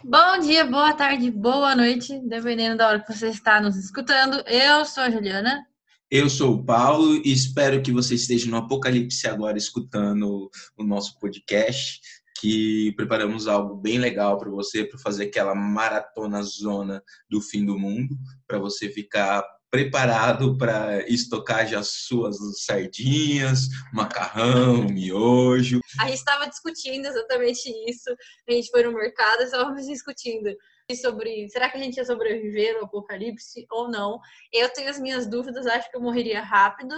Bom dia, boa tarde, boa noite, dependendo da hora que você está nos escutando. Eu sou a Juliana. Eu sou o Paulo e espero que você esteja no Apocalipse agora escutando o nosso podcast, que preparamos algo bem legal para você, para fazer aquela maratona zona do fim do mundo, para você ficar preparado para estocar já suas sardinhas, macarrão, miojo. A gente estava discutindo exatamente isso. A gente foi no mercado e estávamos discutindo sobre será que a gente ia sobreviver ao apocalipse ou não. Eu tenho as minhas dúvidas, acho que eu morreria rápido.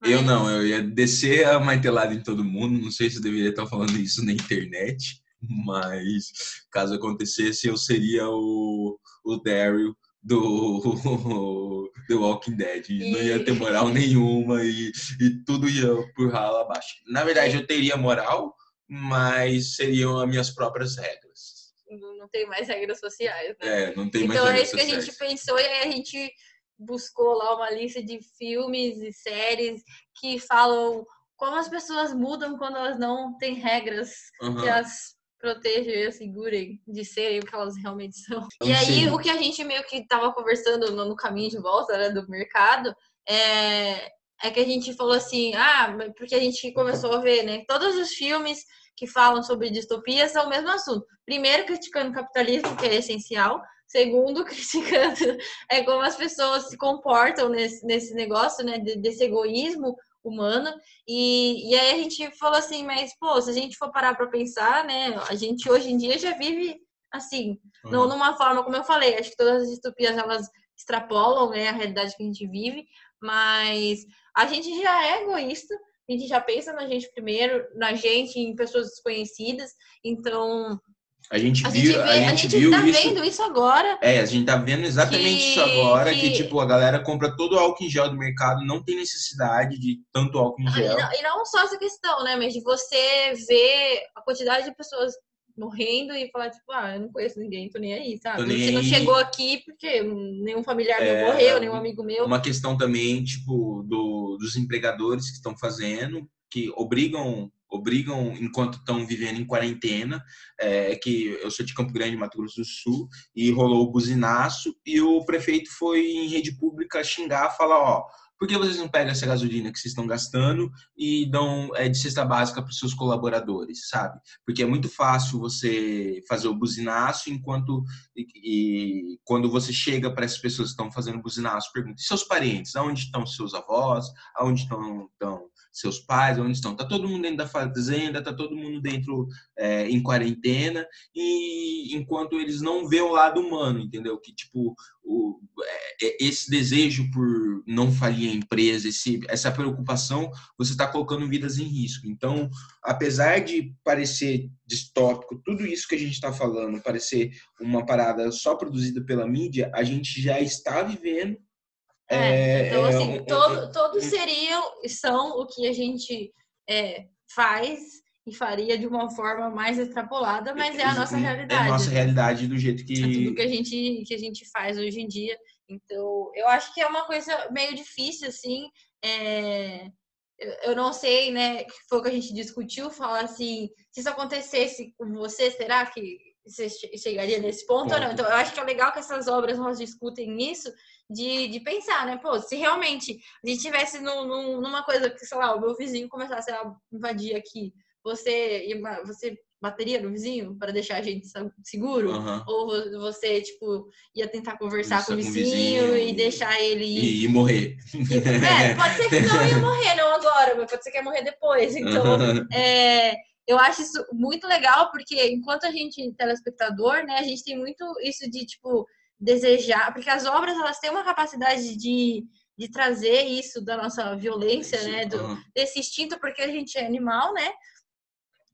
Mas... Eu não, eu ia descer a martelada em todo mundo. Não sei se eu deveria estar falando isso na internet, mas caso acontecesse, eu seria o, o Daryl do The Walking Dead. E... Não ia ter moral nenhuma e, e tudo ia por ralo abaixo. Na verdade, eu teria moral, mas seriam as minhas próprias regras. Não tem mais regras sociais, né? É, não tem então, mais regras sociais. Então é isso que a gente pensou e aí a gente buscou lá uma lista de filmes e séries que falam como as pessoas mudam quando elas não têm regras uhum. que protejam e assegurem de serem o que elas realmente são. E aí, o que a gente meio que tava conversando no, no caminho de volta né, do mercado é, é que a gente falou assim, ah, porque a gente começou a ver, né? Todos os filmes que falam sobre distopia são o mesmo assunto. Primeiro, criticando o capitalismo, que é essencial. Segundo, criticando é como as pessoas se comportam nesse, nesse negócio, né? Desse egoísmo humana. E, e aí a gente falou assim, mas, pô, se a gente for parar para pensar, né, a gente hoje em dia já vive assim, uhum. não numa forma, como eu falei, acho que todas as distopias elas extrapolam né, a realidade que a gente vive, mas a gente já é egoísta, a gente já pensa na gente primeiro, na gente, em pessoas desconhecidas, então a gente, a viu, gente vê, a gente, a gente viu tá isso. vendo isso agora. É, a gente tá vendo exatamente que, isso agora, que... que... tipo, a galera compra todo o álcool em gel do mercado, não tem necessidade de tanto álcool em gel. E não, e não só essa questão, né, mas de você ver a quantidade de pessoas morrendo e falar, tipo, ah, eu não conheço ninguém, tô nem aí, sabe? Nem... Você não chegou aqui porque nenhum familiar é... meu morreu, nenhum amigo meu. Uma questão também, tipo, do, dos empregadores que estão fazendo, que obrigam obrigam, enquanto estão vivendo em quarentena, é, que eu sou de Campo Grande, Mato Grosso do Sul, e rolou o buzinaço, e o prefeito foi em rede pública xingar, falar, ó, por que vocês não pegam essa gasolina que vocês estão gastando e dão é, de cesta básica para os seus colaboradores, sabe? Porque é muito fácil você fazer o buzinaço enquanto e, e quando você chega para essas pessoas que estão fazendo buzinaço, pergunta: e seus parentes? Aonde estão seus avós? Aonde estão, estão seus pais, onde estão. Tá todo mundo dentro da fazenda, tá todo mundo dentro é, em quarentena e enquanto eles não vê o lado humano, entendeu? Que tipo o, é, é esse desejo por não falir a empresa, esse, essa preocupação, você está colocando vidas em risco. Então, apesar de parecer distópico, tudo isso que a gente está falando parecer uma parada só produzida pela mídia, a gente já está vivendo é, é, então, é assim, todo, todos seriam, são o que a gente é, faz e faria de uma forma mais extrapolada, mas é a nossa realidade. É a nossa realidade do jeito que... É tudo que a gente, que a gente faz hoje em dia. Então, eu acho que é uma coisa meio difícil, assim, é... eu não sei, né, que foi o que a gente discutiu, falar assim, se isso acontecesse com você, será que você chegaria nesse ponto ou não? Então, eu acho que é legal que essas obras nós discutem isso, de, de pensar, né? Pô, se realmente a gente tivesse no, no, numa coisa que, sei lá, o meu vizinho começasse a invadir aqui, você, você bateria no vizinho para deixar a gente seguro? Uhum. Ou você, tipo, ia tentar conversar com o vizinho, vizinho, e deixar ele ir? E, e morrer. E, é, pode ser que não ia morrer, não agora, mas pode ser que ia morrer depois. Então, uhum. é, eu acho isso muito legal, porque enquanto a gente, telespectador, né, a gente tem muito isso de, tipo, desejar, porque as obras elas têm uma capacidade de, de trazer isso da nossa violência, né, do, desse instinto, porque a gente é animal, né?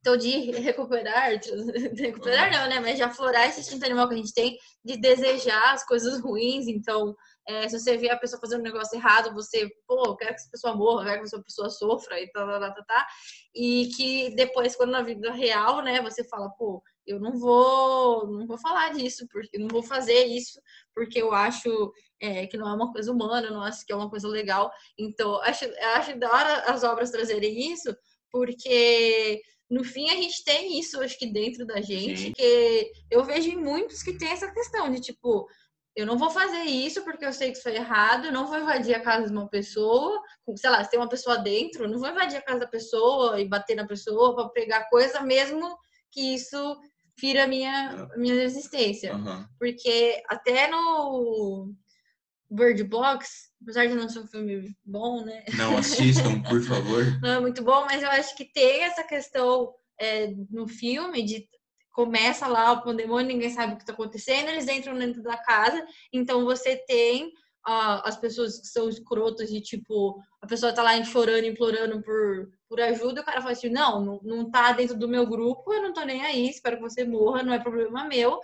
Então, de recuperar, recuperar não, né? Mas de aflorar esse instinto animal que a gente tem, de desejar as coisas ruins. Então, é, se você vê a pessoa fazendo um negócio errado, você, pô, eu quero que essa pessoa morra, quero que essa pessoa sofra e tal, tá, tá, tá, tá. E que depois, quando na vida real, né, você fala, pô, eu não vou, não vou falar disso, porque não vou fazer isso, porque eu acho é, que não é uma coisa humana, não acho que é uma coisa legal. Então, acho, acho da hora as obras trazerem isso, porque no fim a gente tem isso, acho que dentro da gente, Sim. que eu vejo em muitos que tem essa questão de tipo, eu não vou fazer isso porque eu sei que isso é errado, eu não vou invadir a casa de uma pessoa, sei lá, se tem uma pessoa dentro, eu não vou invadir a casa da pessoa e bater na pessoa para pegar coisa, mesmo que isso fira a minha, minha existência. Uhum. Porque até no Bird Box, apesar de não ser um filme bom, né? Não assistam, por favor. não é muito bom, mas eu acho que tem essa questão é, no filme de começa lá o pandemônio, ninguém sabe o que está acontecendo, eles entram dentro da casa, então você tem uh, as pessoas que são escrotas de tipo, a pessoa tá lá chorando, implorando por, por ajuda, o cara fala assim, não, não, não tá dentro do meu grupo, eu não tô nem aí, espero que você morra, não é problema meu,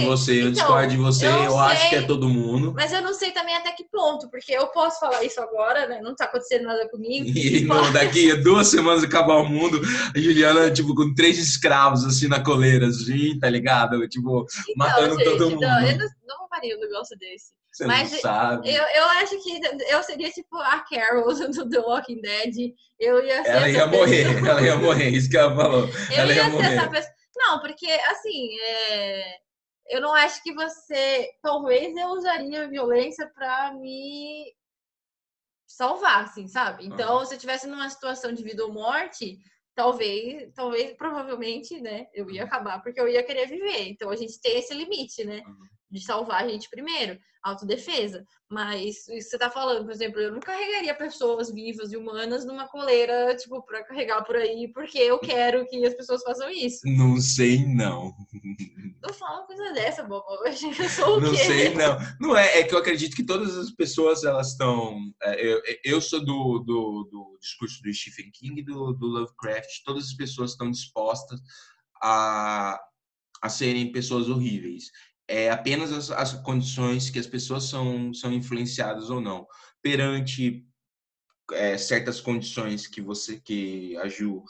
você, eu então, discordo de você, eu, eu acho que é todo mundo. Mas eu não sei também até que ponto, porque eu posso falar isso agora, né? Não tá acontecendo nada comigo. E no, daqui a duas semanas acabar o mundo, a Juliana, tipo, com três escravos assim na coleira, assim, tá ligado? Tipo, então, matando gente, todo mundo. Não, eu não, não faria um negócio desse. Você Mas não sabe. Eu, eu acho que eu seria tipo a Carol do The Walking Dead. Eu ia ser Ela ia morrer, pessoa. ela ia morrer, isso que ela falou. Eu ela ia, ia ser essa pessoa. Não, porque assim, é eu não acho que você. Talvez eu usaria violência para me salvar, assim, sabe? Então, uhum. se eu estivesse numa situação de vida ou morte, talvez, talvez, provavelmente, né, eu ia acabar porque eu ia querer viver. Então, a gente tem esse limite, né? Uhum de salvar a gente primeiro, autodefesa. Mas isso que você tá falando, por exemplo, eu não carregaria pessoas vivas e humanas numa coleira, tipo, pra carregar por aí, porque eu quero que as pessoas façam isso. Não sei, não. Não fala uma coisa dessa, bobo. Eu sou o não quê? sei, não. Não é, é que eu acredito que todas as pessoas, elas estão... É, eu, eu sou do, do, do discurso do Stephen King e do, do Lovecraft. Todas as pessoas estão dispostas a, a serem pessoas horríveis é apenas as, as condições que as pessoas são, são influenciadas ou não. Perante é, certas condições que você, que a Ju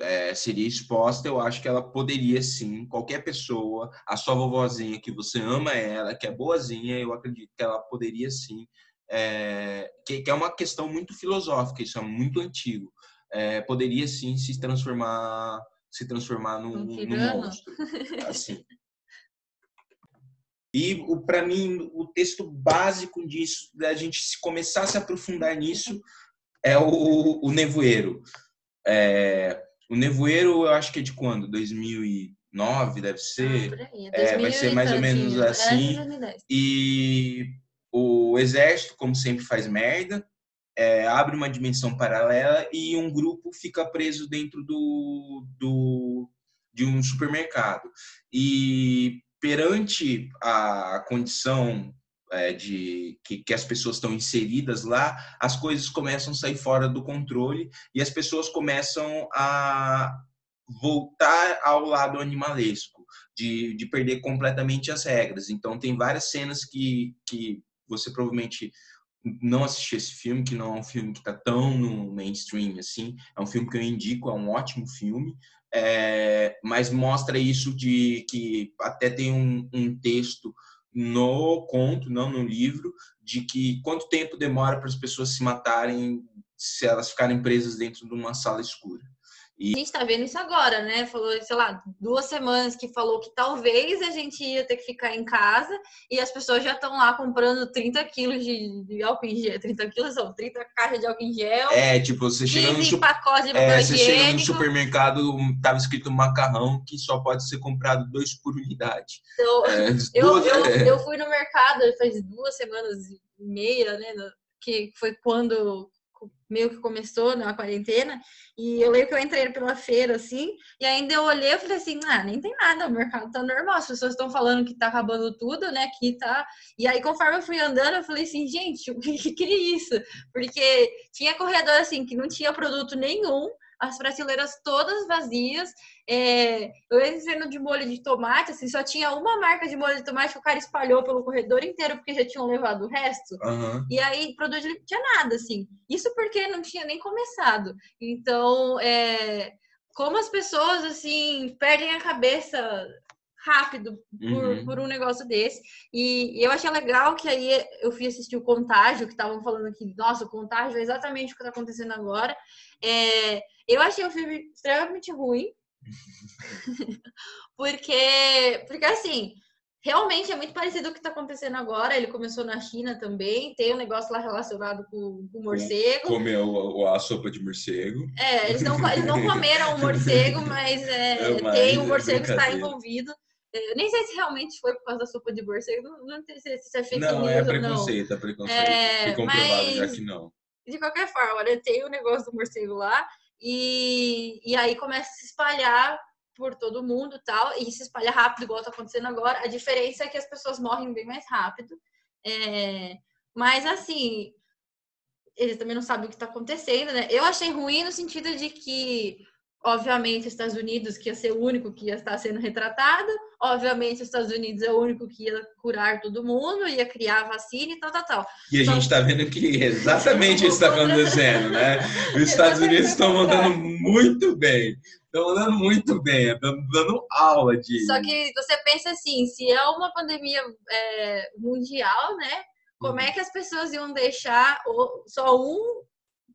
é, seria exposta, eu acho que ela poderia sim, qualquer pessoa, a sua vovozinha, que você ama ela, que é boazinha, eu acredito que ela poderia sim, é, que, que, é uma questão muito filosófica, isso é muito antigo, é, poderia sim se transformar se transformar num, um num monstro, assim. E para mim o texto básico disso, da gente se começar a se aprofundar nisso, é o, o Nevoeiro. É, o Nevoeiro eu acho que é de quando? 2009 deve ser. Ah, é, vai ser mais ou menos assim. E o exército, como sempre, faz merda. É, abre uma dimensão paralela e um grupo fica preso dentro do, do de um supermercado. E perante a condição é, de que, que, as pessoas estão inseridas lá, as coisas começam a sair fora do controle e as pessoas começam a voltar ao lado animalesco, de, de perder completamente as regras. Então, tem várias cenas que, que você provavelmente não assistiu esse filme, que não é um filme que está tão no mainstream assim. É um filme que eu indico, é um ótimo filme é, mas mostra isso de que até tem um, um, texto no conto, não no livro, de que quanto tempo demora para as pessoas se matarem se elas ficarem presas dentro de uma sala escura. E... A gente tá vendo isso agora, né? Falou, sei lá, duas semanas que falou que talvez a gente ia ter que ficar em casa e as pessoas já estão lá comprando 30 quilos de, de, álcool em gel. 30 quilos são 30 caixas de álcool em gel. É, tipo, você chega no, su... é, você chega no supermercado, tava escrito macarrão que só pode ser comprado dois por unidade. Então, é, eu, duas... eu, é. eu fui no mercado faz duas semanas e meia, né? Que foi quando meio que começou na quarentena, e eu lembro que eu entrei pela feira, assim, e ainda eu olhei e falei assim, ah, nem tem nada, o mercado tá normal, as pessoas estão falando que tá acabando tudo, né, que tá... E aí, conforme eu fui andando, eu falei assim, gente, o que, que é isso? Porque tinha corredor, assim, que não tinha produto nenhum, as prateleiras todas vazias. É, eu entrei no de molho de tomate, assim, só tinha uma marca de molho de tomate que o cara espalhou pelo corredor inteiro porque já tinham levado o resto. Uhum. E aí, produto não tinha nada, assim. Isso porque não tinha nem começado. Então, é, como as pessoas, assim, perdem a cabeça rápido por, uhum. por um negócio desse. E eu achei legal que aí eu fui assistir o Contágio, que estavam falando aqui, nossa, o Contágio é exatamente o que está acontecendo agora. É, eu achei o filme extremamente ruim, porque, porque assim, realmente é muito parecido com o que está acontecendo agora. Ele começou na China também, tem um negócio lá relacionado com o morcego. Comeu a, a, sopa de morcego. É, eles não, eles não comeram o morcego, mas, é, é, mas tem um morcego que está envolvido. Eu nem sei se realmente foi por causa da sopa de morcego, não, não sei se é fake não, news é preconceito, não. é preconceito. É, comprovado mas, já que não. De qualquer forma, né, tem o negócio do morcego lá, e, e aí começa a se espalhar por todo mundo tal, e se espalha rápido, igual está acontecendo agora. A diferença é que as pessoas morrem bem mais rápido. É, mas assim, eles também não sabem o que está acontecendo, né? Eu achei ruim no sentido de que Obviamente, os Estados Unidos, que ia ser o único que ia estar sendo retratado. Obviamente, os Estados Unidos é o único que ia curar todo mundo, ia criar a vacina e tal, tal, tal. E a gente está vendo que exatamente isso está acontecendo, né? Os Estados Unidos estão mandando muito bem. Estão mandando muito bem, dando, dando aula de. Só que você pensa assim: se é uma pandemia é, mundial, né? Como é uhum. que as pessoas iam deixar só um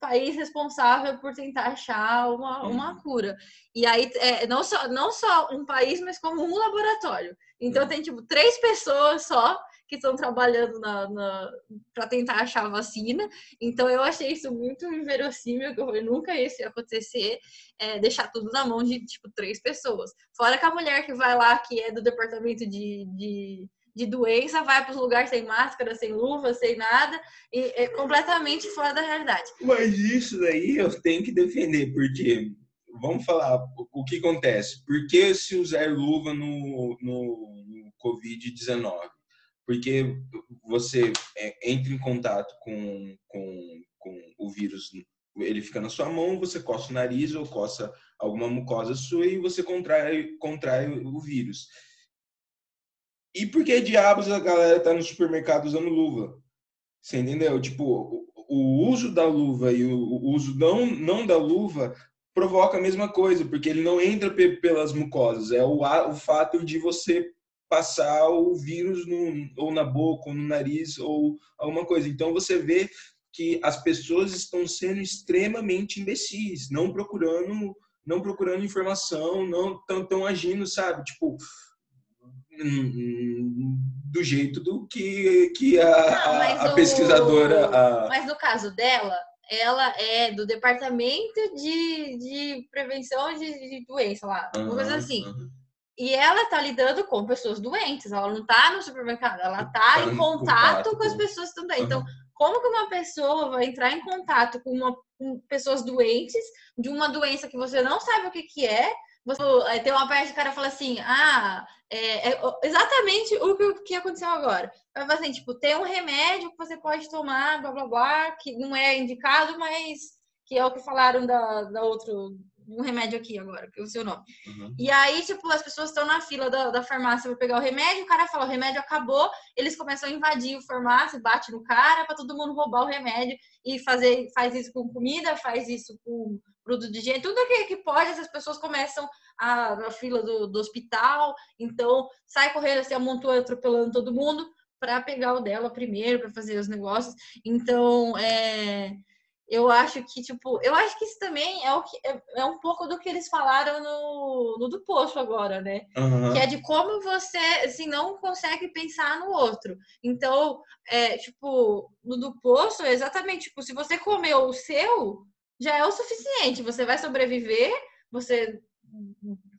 país responsável por tentar achar uma, uma uhum. cura. E aí, é, não, só, não só um país, mas como um laboratório. Então, uhum. tem, tipo, três pessoas só que estão trabalhando na, na para tentar achar a vacina. Então, eu achei isso muito inverossímil, que eu falei, nunca isso ia acontecer, é, deixar tudo na mão de, tipo, três pessoas. Fora que a mulher que vai lá, que é do departamento de, de de doença, vai para os lugares sem máscara, sem luva, sem nada, e é completamente fora da realidade. Mas isso daí eu tenho que defender, porque vamos falar o que acontece. Por que se usar luva no, no, no Covid-19? Porque você é, entra em contato com, com, com o vírus, ele fica na sua mão, você coça o nariz ou coça alguma mucosa sua e você contrai, contrai o vírus. E por que diabos a galera tá no supermercado usando luva? Você entendeu? Tipo, o, uso da luva e o, o, uso não, não da luva provoca a mesma coisa, porque ele não entra pelas mucosas. É o, o fato de você passar o vírus no, ou na boca, ou no nariz, ou alguma coisa. Então você vê que as pessoas estão sendo extremamente imbecis, não procurando, não procurando informação, não estão agindo, sabe? Tipo, do jeito do que, que a, Não, a, pesquisadora. O... A... Mas no caso dela, ela é do departamento de, de prevenção de, de doença lá, uhum, coisa assim. Uhum. E ela tá lidando com pessoas doentes, ela não tá no supermercado, ela tá, tá em contato, contato, com as pessoas também. Uhum. Então, como que uma pessoa vai entrar em contato com, uma, com pessoas doentes de uma doença que você não sabe o que, que é, você, tem uma parte que o cara fala assim, ah, é, é exatamente o que, que aconteceu agora. Vai assim, tipo, tem um remédio que você pode tomar, blá blá blá, que não é indicado, mas que é o que falaram da, da outro, um remédio aqui agora, que é o seu nome. Uhum. E aí, tipo, as pessoas estão na fila da, da farmácia para pegar o remédio, o cara fala, o remédio acabou, eles começam a invadir o farmácia, bate no cara para todo mundo roubar o remédio e fazer, faz isso com comida, faz isso com produto de higiene, tudo que, que pode, essas pessoas começam a, na fila do, do hospital, então sai correndo assim, amontoa, atropelando todo mundo para pegar o dela primeiro, para fazer os negócios. Então, é, eu acho que, tipo, eu acho que isso também é, o que, é, é um pouco do que eles falaram no, no do poço agora, né? Uhum. Que é de como você, assim, não consegue pensar no outro. Então, é, tipo, no do poço, é exatamente, tipo, se você comeu o seu, já é o suficiente. Você vai sobreviver, você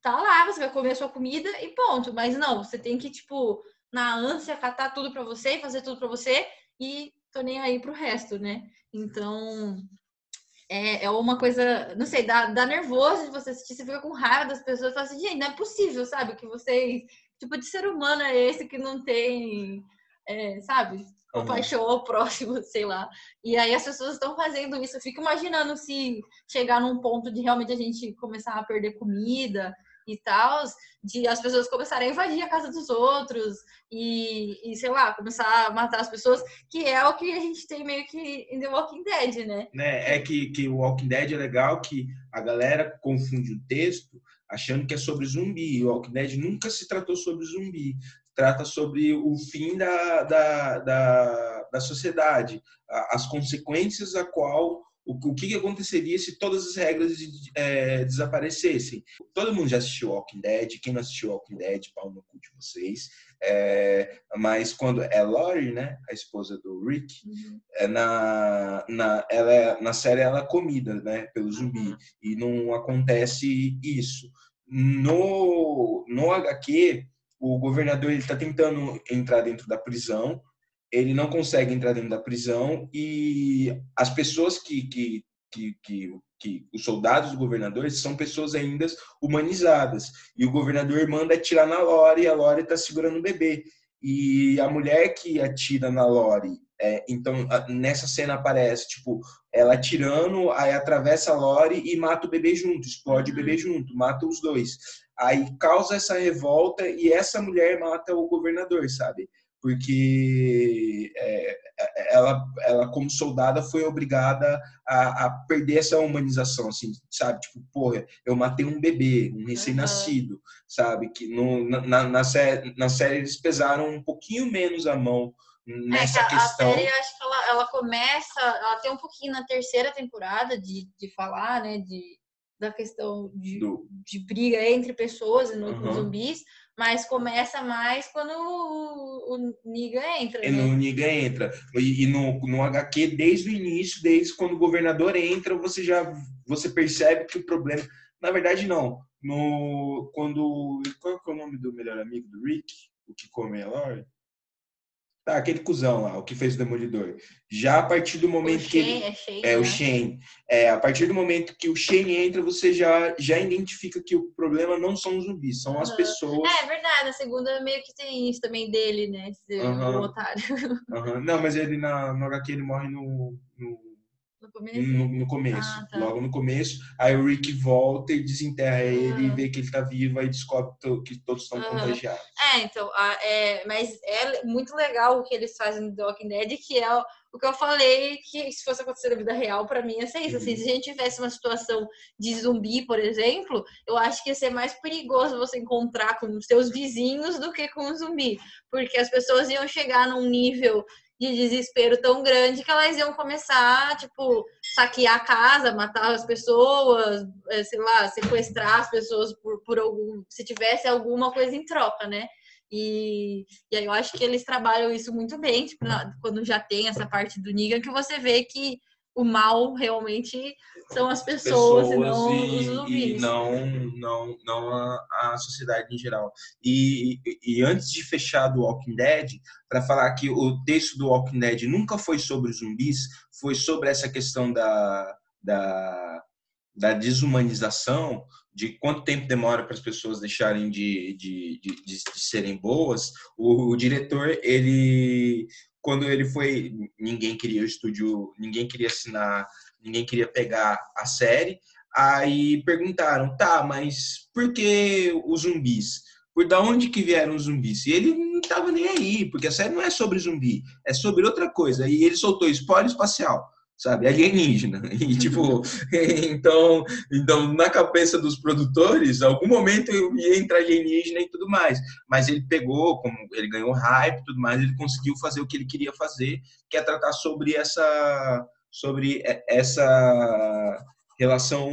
tá lá, você vai comer a sua comida e ponto. Mas não, você tem que, tipo, na ânsia, catar tudo para você, fazer tudo para você e tô nem aí pro resto, né? Então, é, é uma coisa, não sei, dá, dá nervoso de você assistir, você fica com raiva das pessoas, fala assim, gente, não é possível, sabe? Que vocês, tipo, de ser humano é esse que não tem, é, sabe? Compaixão uhum. ao próximo, sei lá. E aí as pessoas estão fazendo isso. Eu fico imaginando se chegar num ponto de realmente a gente começar a perder comida e tal, de as pessoas começarem a invadir a casa dos outros e, e, sei lá, começar a matar as pessoas, que é o que a gente tem meio que em The Walking Dead, né? né? É que, que o Walking Dead é legal que a galera confunde o texto achando que é sobre zumbi. O Walking Dead nunca se tratou sobre zumbi. Trata sobre o fim da, da, da, da sociedade, as consequências a qual o, que aconteceria se todas as regras é, desaparecessem. Todo mundo já assistiu Walking Dead, quem não assistiu Walking Dead, pau no cu de vocês. É, mas quando é Lori, né, a esposa do Rick, uhum. é na, na, ela é, na série ela é comida, né, pelo zumbi uhum. e não acontece isso. No, no HQ, o governador ele está tentando entrar dentro da prisão ele não consegue entrar dentro da prisão e as pessoas que, que, que, que, que os soldados do governador são pessoas ainda humanizadas. E o governador manda atirar na Lore e a Lore está segurando o bebê. E a mulher que atira na Lore, é, então nessa cena aparece, tipo, ela atirando, aí atravessa a Lore e mata o bebê junto, explode o bebê uhum. junto, mata os dois. Aí causa essa revolta e essa mulher mata o governador, sabe? porque é, é, ela, ela, como soldada, foi obrigada a, a, perder essa humanização, assim, sabe? Tipo, porra, eu matei um bebê, um recém-nascido, uhum. sabe? Que no, na, na, série, na série eles pesaram um pouquinho menos a mão nessa é, questão. A série, acho que ela, ela começa, ela tem um pouquinho na terceira temporada de, de falar, né, de, da questão de, Do... de briga entre pessoas e no, uhum. zumbis, mas começa mais quando o, o Niga entra. É, né? No Niga entra. E, e, no, no HQ, desde o início, desde quando o governador entra, você já você percebe que o problema. Na verdade, não. No, quando. Qual é o nome do melhor amigo do Rick? O que come a Lori? Tá, aquele cuzão lá, o que fez o Demolidor. Já a partir do momento o que Shane, ele, é, Shane, é né? o Shane, é a partir do momento que o Shane entra, você já já identifica que o problema não são os zumbis, são uhum. as pessoas. É, é verdade, a segunda meio que tem isso também dele, né, esse uhum. otário. Uhum. Não, mas ele na no HQ ele morre no, no no começo? No, no começo, ah, tá. logo no começo. Aí o Rick volta e desenterra ele e vê que ele tá vivo, aí descobre que todos estão contagiados. É, então, é, mas é muito legal o que eles fazem no The Walking Dead, que é o que eu falei que se fosse acontecer na vida real, para mim ia ser isso. Assim, uhum. se a gente tivesse uma situação de zumbi, por exemplo, eu acho que ia ser mais perigoso você encontrar com os seus vizinhos do que com o zumbi. Porque as pessoas iam chegar num nível de desespero tão grande que elas iam começar, tipo, saquear a casa, matar as pessoas, eh, sei lá, sequestrar as pessoas por, por algum. se tivesse alguma coisa em troca, né? E, e aí eu acho que eles trabalham isso muito bem, tipo, quando já tem essa parte do Negan, que você vê que o mal realmente são as pessoas, pessoas e não e, os zumbis. E não, não, não a, a sociedade em geral. E, e, e, antes de fechar do Walking Dead, para falar que o texto do Walking Dead nunca foi sobre zumbis, foi sobre essa questão da, da, da desumanização, de quanto tempo demora para as pessoas deixarem de, de, de, de, serem boas, o, o diretor, ele quando ele foi, ninguém queria o estúdio, ninguém queria assinar, ninguém queria pegar a série. Aí perguntaram, tá, mas por que os zumbis? Por da onde que vieram os zumbis? E ele não tava nem aí, porque a série não é sobre zumbi, é sobre outra coisa. E ele soltou spoiler espacial sabe? Alienígena. E, tipo, então, então, na cabeça dos produtores, algum momento ia entrar alienígena e tudo mais. Mas ele pegou, como ele ganhou hype tudo mais, ele conseguiu fazer o que ele queria fazer, que é tratar sobre essa, sobre essa relação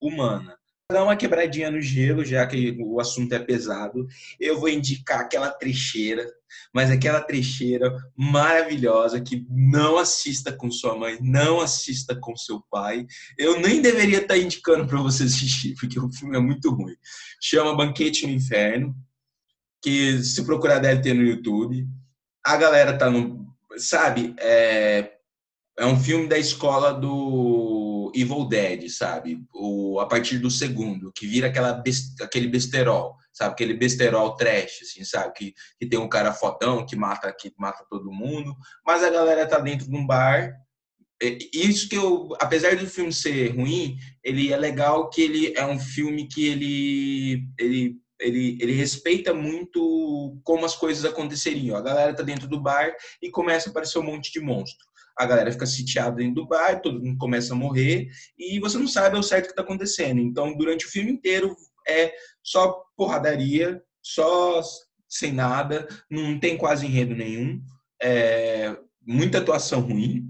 humana dar uma quebradinha no gelo, já que o assunto é pesado, eu vou indicar aquela trecheira, mas aquela trecheira maravilhosa que não assista com sua mãe, não assista com seu pai. Eu nem deveria estar indicando para você assistir, porque o filme é muito ruim. Chama Banquete no Inferno, que se procurar deve ter no YouTube. A galera tá no, sabe, é, é um filme da escola do Evil Dead, sabe? O, a partir do segundo, que vira aquela best, aquele besterol, sabe? Aquele besterol trash, assim, sabe? Que, que tem um cara fodão que mata, que mata todo mundo, mas a galera tá dentro de um bar. Isso que eu, apesar do filme ser ruim, ele é legal que ele é um filme que ele, ele ele, ele respeita muito como as coisas aconteceriam. A galera tá dentro do bar e começa a aparecer um monte de monstro a galera fica sitiada em Dubai, todo mundo começa a morrer e você não sabe ao certo o que está acontecendo. Então, durante o filme inteiro, é só porradaria, só sem nada, não tem quase enredo nenhum, é, muita atuação ruim,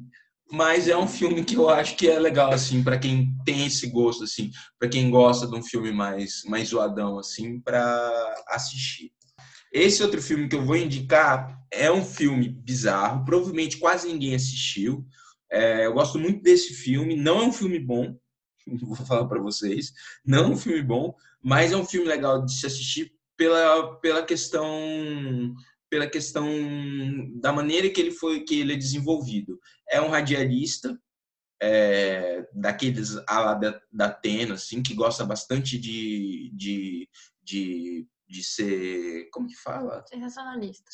mas é um filme que eu acho que é legal assim para quem tem esse gosto assim, para quem gosta de um filme mais mais zoadão assim para assistir. Esse outro filme que eu vou indicar é um filme bizarro, provavelmente quase ninguém assistiu. É, eu gosto muito desse filme, não é um filme bom, vou falar para vocês, não é um filme bom, mas é um filme legal de se assistir pela, pela questão pela questão da maneira que ele foi que ele é desenvolvido. É um radialista é, daqueles a da, da Atena, assim, que gosta bastante de, de, de, de ser, como que fala? Sensacionalista.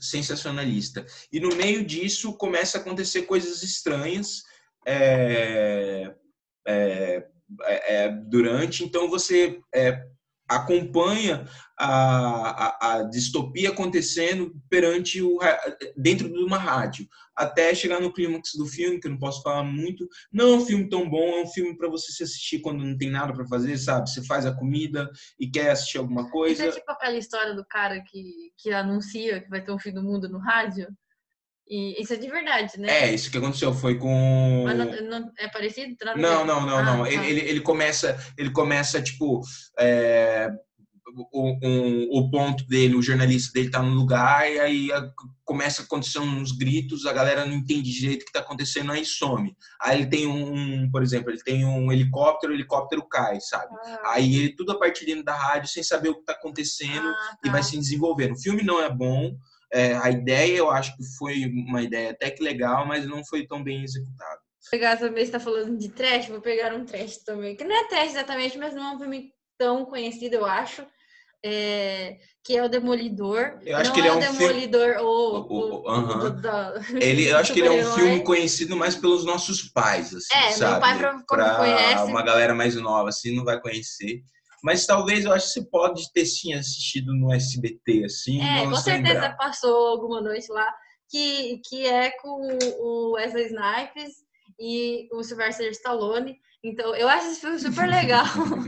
Sensacionalista. E no meio disso começa a acontecer coisas estranhas é, é, é, é durante, então você é, acompanha a, a, a, distopia acontecendo perante o dentro de uma rádio até chegar no clímax do filme que eu não posso falar muito. Não é um filme tão bom é um filme para você se assistir quando não tem nada para fazer sabe? Você faz a comida e quer assistir alguma coisa Isso é tipo aquela história do cara que que anuncia que vai ter um fim do mundo no rádio e isso é de verdade, né? É, isso que aconteceu foi com. Mas não, não é parecido? Não, não, não, ah, não. Tá. Ele, ele, começa, ele começa tipo. É, o, um, o ponto dele, o jornalista dele tá no lugar e aí a, começa a acontecer uns gritos, a galera não entende direito o que tá acontecendo, aí some. Aí ele tem um, por exemplo, ele tem um helicóptero, o helicóptero cai, sabe? Ah. Aí ele tudo a partir dentro da rádio, sem saber o que tá acontecendo ah, tá. e vai se desenvolvendo. O filme não é bom, é, a ideia eu acho que foi uma ideia até que legal, mas não foi tão bem executada. Pegar também está falando de trash, vou pegar um trash também, que não é trash exatamente, mas não é um filme tão conhecido, eu acho. É, que é o Demolidor. Eu acho não que ele é, é um Demolidor filme... o, o, o, uh -huh. da... ele, eu acho que ele é um filme conhecido mais pelos nossos pais, assim, é, sabe? meu pai pra, pra conhece. uma galera mais nova assim não vai conhecer. Mas talvez eu acho que você pode ter sim assistido no SBT, assim. É, com certeza lembrar. passou alguma noite lá, que, que é com o Wesley Snipes e o Sylvester Stallone. Então, eu acho esse filme super legal. Porque.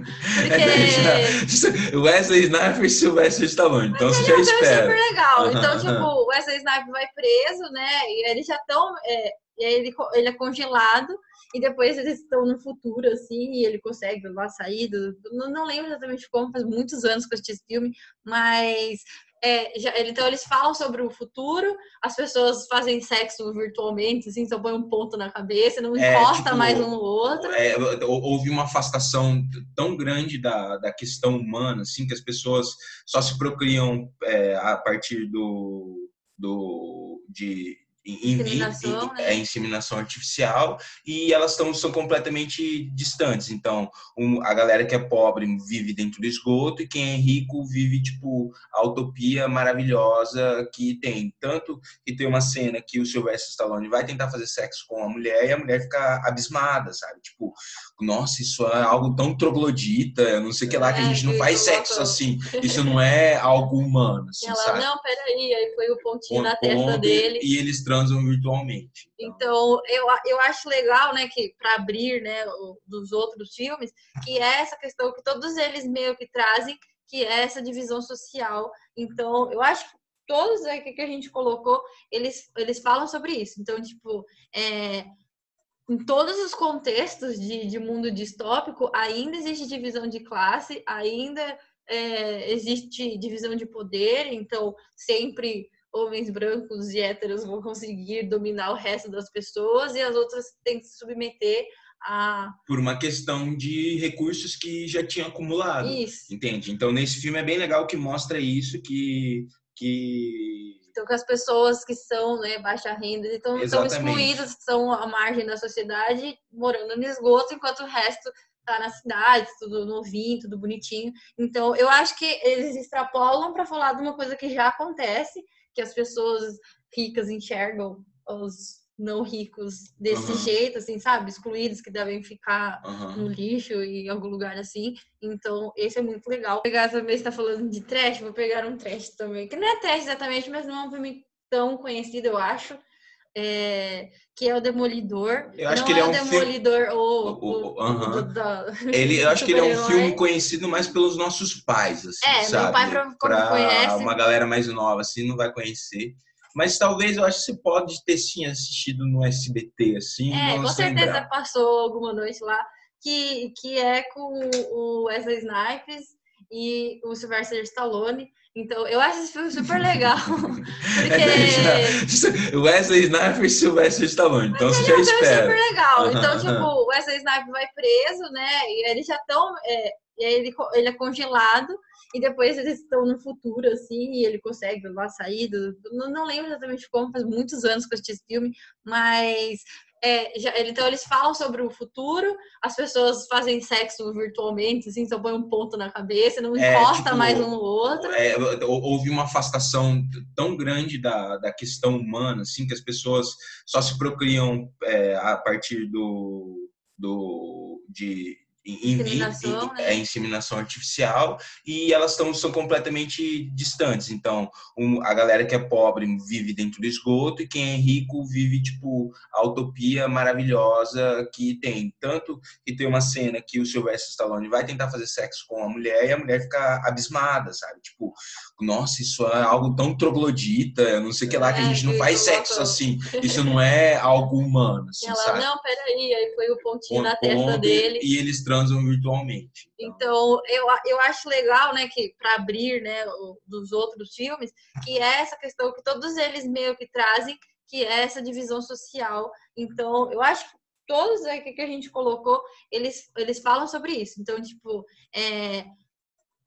Wesley Snipes e Sylvester Stallone. Então você já espera. super legal. Então, tipo, o Wesley Snipes vai preso, né? E eles já estão. É, ele, ele é congelado e depois eles estão no futuro, assim, e ele consegue lá sair. Do, não, não lembro exatamente como, faz muitos anos que eu assisti esse filme, mas é, já, então eles falam sobre o futuro, as pessoas fazem sexo virtualmente, assim, só põe um ponto na cabeça, não é, encosta tipo, mais um no outro. É, houve uma afastação tão grande da, da questão humana, assim, que as pessoas só se procriam é, a partir do, do de inseminação, né? é inseminação artificial e elas tão, são completamente distantes. Então, um, a galera que é pobre vive dentro do esgoto e quem é rico vive tipo a utopia maravilhosa que tem. Tanto que tem uma cena que o Sylvester Stallone vai tentar fazer sexo com a mulher e a mulher fica abismada, sabe? Tipo, nossa, isso é algo tão troglodita, não sei o que lá, que a gente não faz sexo assim. Isso não é algo humano, assim, ela, sabe? Não, peraí, aí foi o pontinho na testa dele. E eles transam virtualmente. Então, eu, eu acho legal, né, que para abrir, né, dos outros filmes, que é essa questão que todos eles meio que trazem, que é essa divisão social. Então, eu acho que todos aqui que a gente colocou, eles, eles falam sobre isso. Então, tipo, é, em todos os contextos de, de mundo distópico, ainda existe divisão de classe, ainda é, existe divisão de poder, então sempre homens brancos e héteros vão conseguir dominar o resto das pessoas e as outras têm que se submeter a... Por uma questão de recursos que já tinham acumulado. Isso. Entende? Então, nesse filme é bem legal que mostra isso, que... que... Então, que as pessoas que são né, baixa renda estão, estão excluídas, estão à margem da sociedade, morando no esgoto, enquanto o resto tá na cidade, tudo novinho, tudo bonitinho. Então, eu acho que eles extrapolam para falar de uma coisa que já acontece que as pessoas ricas enxergam os não ricos desse uhum. jeito, assim, sabe? Excluídos que devem ficar uhum. no lixo e em algum lugar assim. Então, esse é muito legal. Vou pegar também, está falando de trash, vou pegar um trash também, que não é trash exatamente, mas não é um filme tão conhecido, eu acho. É, que é o Demolidor. Eu acho não que ele é, é um Demolidor filme... o, o, o, uh -huh. da... ele, eu acho que ele é um filme conhecido mais pelos nossos pais, assim, é, sabe? meu pai pra, pra conhece. uma galera mais nova assim não vai conhecer. Mas talvez eu acho que você pode ter sim assistido no SBT, assim. É, com certeza lembrar. passou alguma noite lá, que, que é com o Wesley Snipes e o Sylvester Stallone. Então, eu acho esse filme super legal. Porque. Wesley Snipes e Sylvester Stallone. Então você já espera. super legal. Então, tipo, o Wesley Snipes vai preso, né? E eles já estão. É, e aí ele, ele é congelado. E depois eles estão no futuro, assim, e ele consegue lá sair. Do, não, não lembro exatamente como, faz muitos anos que eu assisti esse filme, mas é, já, então eles falam sobre o futuro, as pessoas fazem sexo virtualmente, assim, só põe um ponto na cabeça, não é, encosta tipo, mais um no outro. É, houve uma afastação tão grande da, da questão humana, assim, que as pessoas só se procriam é, a partir do, do de inseminação, né? é inseminação artificial e elas tão, são completamente distantes. Então, um, a galera que é pobre vive dentro do esgoto e quem é rico vive tipo a utopia maravilhosa que tem. Tanto que tem uma cena que o Sylvester Stallone vai tentar fazer sexo com a mulher e a mulher fica abismada, sabe? Tipo, nossa, isso é algo tão troglodita, não sei o que lá, que a gente não faz sexo assim. Isso não é algo humano, assim, Ela, sabe? não, peraí, aí foi o pontinho na testa dele. E eles transam virtualmente. Então, eu, eu acho legal, né, que para abrir, né, dos outros filmes, que é essa questão que todos eles meio que trazem, que é essa divisão social. Então, eu acho que todos aqui que a gente colocou, eles, eles falam sobre isso. Então, tipo, é,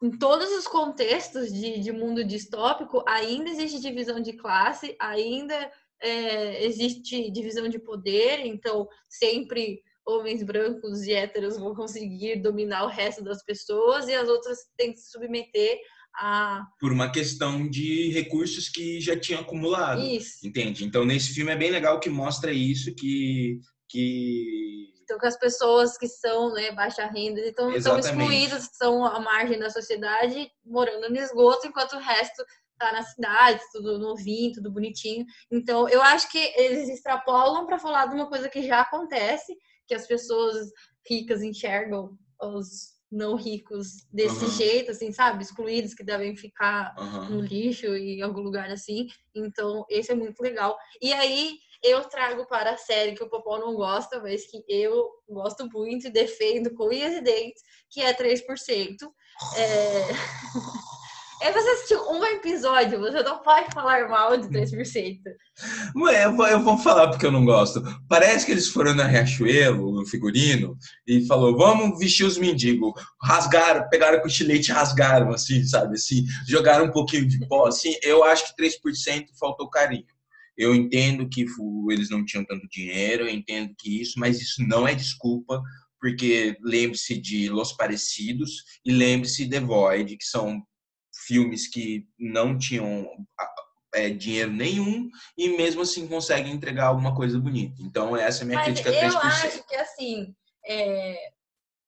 em todos os contextos de, de mundo distópico, ainda existe divisão de classe, ainda é, existe divisão de poder, então sempre homens brancos e héteros vão conseguir dominar o resto das pessoas e as outras têm que se submeter a... Por uma questão de recursos que já tinham acumulado. Isso. Entende? Então, nesse filme é bem legal que mostra isso, que... que... Então, que as pessoas que são né, baixa renda estão, estão excluídas, estão à margem da sociedade, morando no esgoto, enquanto o resto tá na cidade, tudo novinho, tudo bonitinho. Então, eu acho que eles extrapolam para falar de uma coisa que já acontece que as pessoas ricas enxergam os não ricos desse uhum. jeito, assim, sabe? Excluídos que devem ficar uhum. no lixo e em algum lugar assim. Então, esse é muito legal. E aí, eu trago para a série que o Popó não gosta, mas que eu gosto muito e defendo com unhas e dentes, que é 3%. É... É você assistiu um episódio, você não pode falar mal de 3%. Ué, eu vou, eu vou falar porque eu não gosto. Parece que eles foram na Riachuelo, no figurino, e falou: vamos vestir os mendigos. Rasgaram, pegaram com estilete rasgaram, assim, sabe? Assim, jogaram um pouquinho de pó, assim. Eu acho que 3% faltou carinho. Eu entendo que eles não tinham tanto dinheiro, eu entendo que isso, mas isso não é desculpa porque lembre-se de Los Parecidos e lembre-se de The Void, que são filmes que não tinham é, dinheiro nenhum e mesmo assim conseguem entregar alguma coisa bonita. Então, essa é a minha Mas crítica a 3%. Eu acho que, assim, é,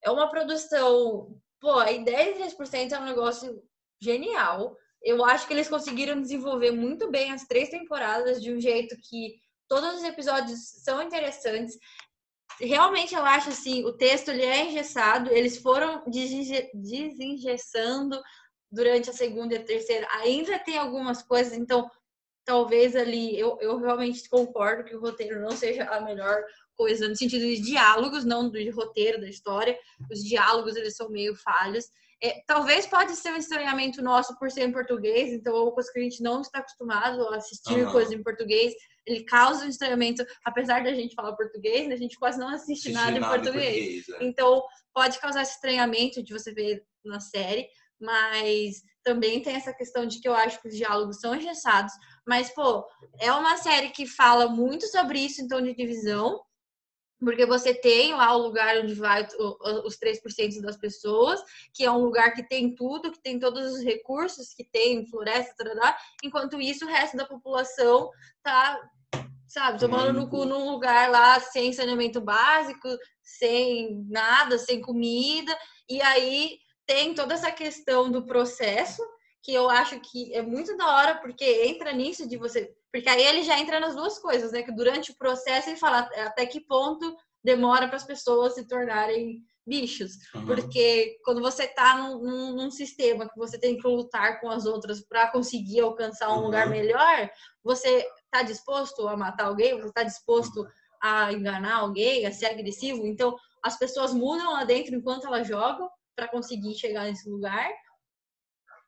é uma produção... Pô, a ideia de 3% é um negócio genial. Eu acho que eles conseguiram desenvolver muito bem as três temporadas de um jeito que todos os episódios são interessantes. Realmente eu acho assim, o texto ele é engessado, eles foram desengessando durante a segunda e a terceira ainda tem algumas coisas, então talvez ali eu, eu realmente concordo que o roteiro não seja a melhor coisa no sentido de diálogos, não do roteiro da história. Os diálogos eles são meio falhos. É, talvez pode ser um estranhamento nosso por ser em português, então é uma coisa que a gente não está acostumado a assistir uhum. coisas em português. Ele causa um estranhamento, apesar da gente falar português, né, a gente quase não assiste, assiste nada, nada, em português. português é. Então pode causar esse estranhamento de você ver na série mas também tem essa questão de que eu acho que os diálogos são engessados. Mas, pô, é uma série que fala muito sobre isso em tom de divisão, porque você tem lá o lugar onde vai os 3% das pessoas, que é um lugar que tem tudo, que tem todos os recursos, que tem floresta, tarará, enquanto isso o resto da população tá, sabe, tomando no cu num lugar lá sem saneamento básico, sem nada, sem comida, e aí tem toda essa questão do processo, que eu acho que é muito da hora, porque entra nisso de você. Porque aí ele já entra nas duas coisas, né? Que durante o processo ele fala até que ponto demora para as pessoas se tornarem bichos. Uhum. Porque quando você tá num, num, sistema que você tem que lutar com as outras para conseguir alcançar um uhum. lugar melhor, você tá disposto a matar alguém? Você tá disposto uhum. a enganar alguém, a ser agressivo? Então, as pessoas mudam lá dentro enquanto elas jogam para conseguir chegar nesse lugar.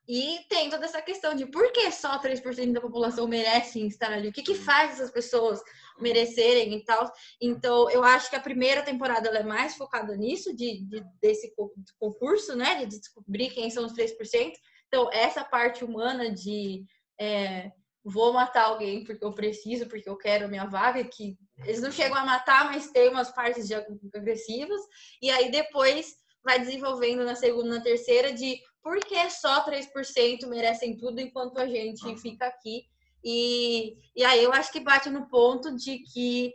E tem toda essa questão de por que só 3% da população merecem estar ali? O que, que faz essas pessoas merecerem e tal? Então, eu acho que a primeira temporada é mais focada nisso, de, de, desse concurso, né? De descobrir quem são os 3%. Então, essa parte humana de é, vou matar alguém porque eu preciso, porque eu quero a minha vaga, que eles não chegam a matar, mas tem umas partes de agressivas. E aí depois vai desenvolvendo na segunda, na terceira de por que só 3% merecem tudo enquanto a gente fica aqui. E, e aí eu acho que bate no ponto de que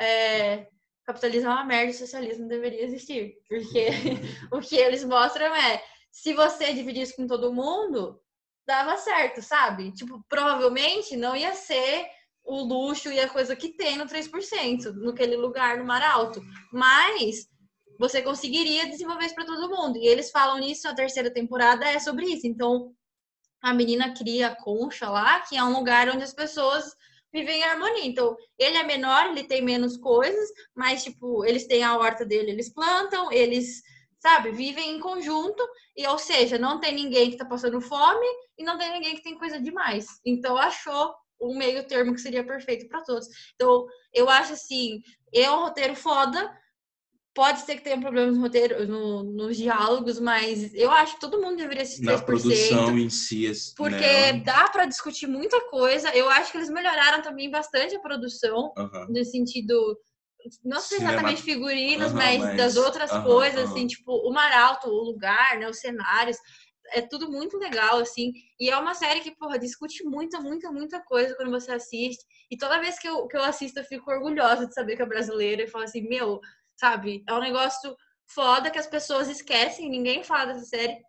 é, capitalismo é uma merda e socialismo deveria existir. Porque o que eles mostram é se você dividisse com todo mundo, dava certo, sabe? Tipo, provavelmente não ia ser o luxo e a coisa que tem no 3%, naquele lugar no Mar Alto. Mas você conseguiria desenvolver isso para todo mundo. E eles falam nisso, a terceira temporada é sobre isso. Então, a menina cria a concha lá, que é um lugar onde as pessoas vivem em harmonia. Então, ele é menor, ele tem menos coisas, mas, tipo, eles têm a horta dele, eles plantam, eles, sabe, vivem em conjunto, e, ou seja, não tem ninguém que tá passando fome e não tem ninguém que tem coisa demais. Então, achou um meio termo que seria perfeito para todos. Então, eu acho assim, é um roteiro foda, Pode ser que tenha problemas no roteiro, no, nos diálogos, mas eu acho que todo mundo deveria assistir Na produção em si. Porque né? dá para discutir muita coisa. Eu acho que eles melhoraram também bastante a produção, no sentido não sei exatamente figurinos, mas, mas, das outras coisas, assim, tipo, o mar alto, o lugar, né, os cenários, é tudo muito legal, assim, e é uma série que, porra, discute muita, muita, muita coisa quando você assiste, e toda vez que eu, que eu assisto, eu fico orgulhosa de saber que é brasileira, e falo assim, meu, sabe? É um negócio foda que as pessoas esquecem, ninguém fala dessa série,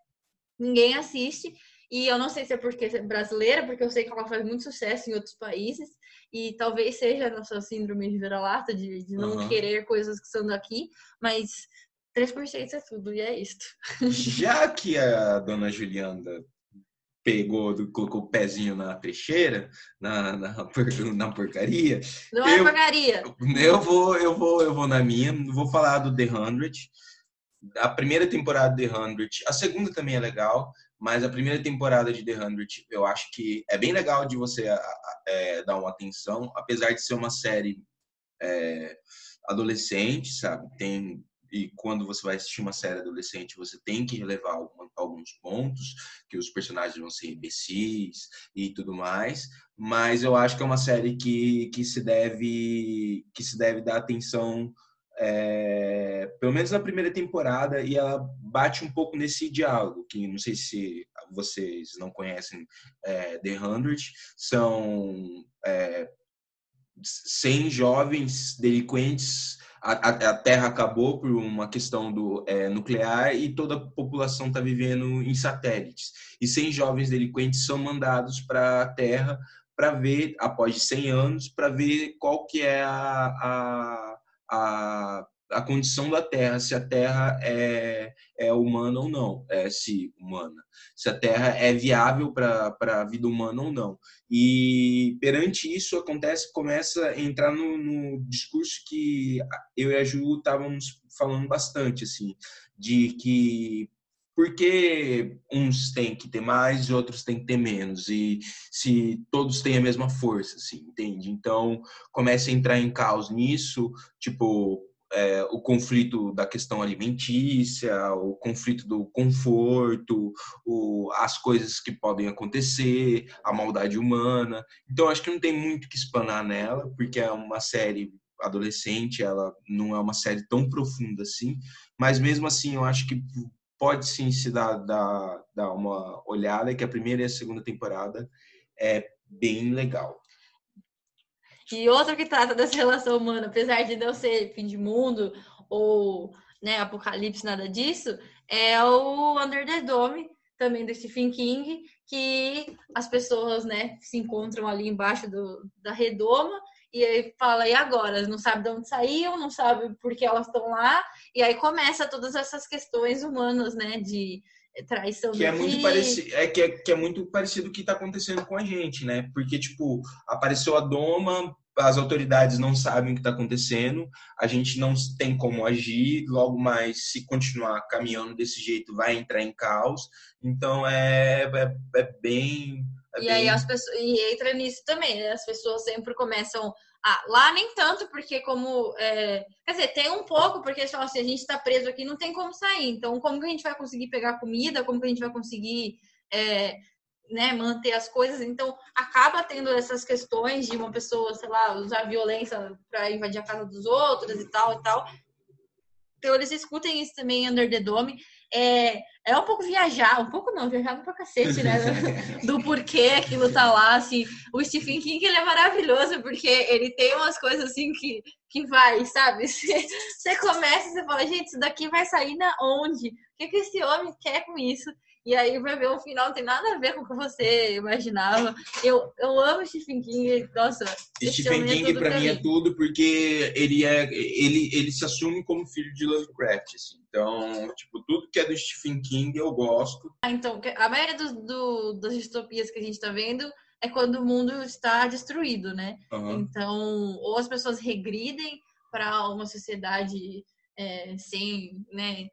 ninguém assiste. E eu não sei se é porque é brasileira, porque eu sei que ela faz muito sucesso em outros países. E talvez seja a nossa síndrome de vira-lata, de, de não uhum. querer coisas que são daqui. Mas 3% é tudo, e é isto. Já que a dona Juliana pegou, colocou o pezinho na peixeira, na, na, na porcaria. Não é eu, é porcaria. Eu vou, eu vou, eu vou na minha. Vou falar do The Hundred. A primeira temporada de The Hundred, a segunda também é legal, mas a primeira temporada de The Hundred eu acho que é bem legal de você é, dar uma atenção, apesar de ser uma série é, adolescente, sabe? Tem e quando você vai assistir uma série adolescente, você tem que relevar alguns pontos, que os personagens vão ser imbecis e tudo mais, mas eu acho que é uma série que, que se deve que se deve dar atenção é, pelo menos na primeira temporada e ela bate um pouco nesse diálogo que não sei se vocês não conhecem é, The Hundred são é, 100 jovens delinquentes a, a, Terra acabou por uma questão do é, nuclear e toda a população está vivendo em satélites. E 100 jovens delinquentes são mandados para a Terra para ver, após 100 anos, para ver qual que é a, a, a a condição da Terra, se a Terra é, é humana ou não, é, se humana, se a Terra é viável para a vida humana ou não. E perante isso acontece, começa a entrar no, no discurso que eu e a Ju estávamos falando bastante, assim, de que porque uns têm que ter mais e outros têm que ter menos e se todos têm a mesma força, assim, entende? Então começa a entrar em caos nisso, tipo é, o conflito da questão alimentícia, o conflito do conforto, o, as coisas que podem acontecer, a maldade humana. Então, acho que não tem muito que espanar nela, porque é uma série adolescente, ela não é uma série tão profunda assim, mas mesmo assim, eu acho que pode sim se dar, dar, dar uma olhada, que a primeira e a segunda temporada é bem legal. E outro que trata dessa relação humana, apesar de não ser fim de mundo ou né, apocalipse, nada disso, é o Under the Dome, também do Stephen King, que as pessoas, né, se encontram ali embaixo do, da redoma e aí fala, e agora? Não sabe de onde saíram, não sabe por que elas estão lá, e aí começa todas essas questões humanas, né, de traição que é muito parecido é que, é que é muito parecido o que está acontecendo com a gente né? Porque tipo apareceu a doma as autoridades não sabem o que está acontecendo a gente não tem como agir logo mais se continuar caminhando desse jeito vai entrar em caos então é, é, é bem é e bem... aí as pessoas e entra nisso também né? as pessoas sempre começam ah, lá nem tanto, porque como. É... Quer dizer, tem um pouco, porque eles falam assim, a gente está preso aqui, não tem como sair. Então, como que a gente vai conseguir pegar comida? Como que a gente vai conseguir é, né, manter as coisas? Então, acaba tendo essas questões de uma pessoa, sei lá, usar violência para invadir a casa dos outros e tal e tal. Então, eles escutem isso também em Under the Dome é, é um pouco viajar, um pouco não, viajar pra cacete, né? Do porquê aquilo tá lá, assim. O Stephen King, ele é maravilhoso, porque ele tem umas coisas, assim, que, que vai, sabe? Você, você começa e você fala, gente, isso daqui vai sair na onde? O que, que esse homem quer com isso? E aí vai ver o final, não tem nada a ver com o que você imaginava. Eu, eu amo Stephen King, nossa. Stephen é King é pra, mim é tudo porque ele é ele, ele se assume como filho de Lovecraft, assim. Então, tipo, tudo que é do Stephen King eu gosto. Ah, então, a maioria do, do, das distopias que a gente tá vendo é quando o mundo está destruído, né? Uhum. Então, ou as pessoas regridem para uma sociedade é, sem, né,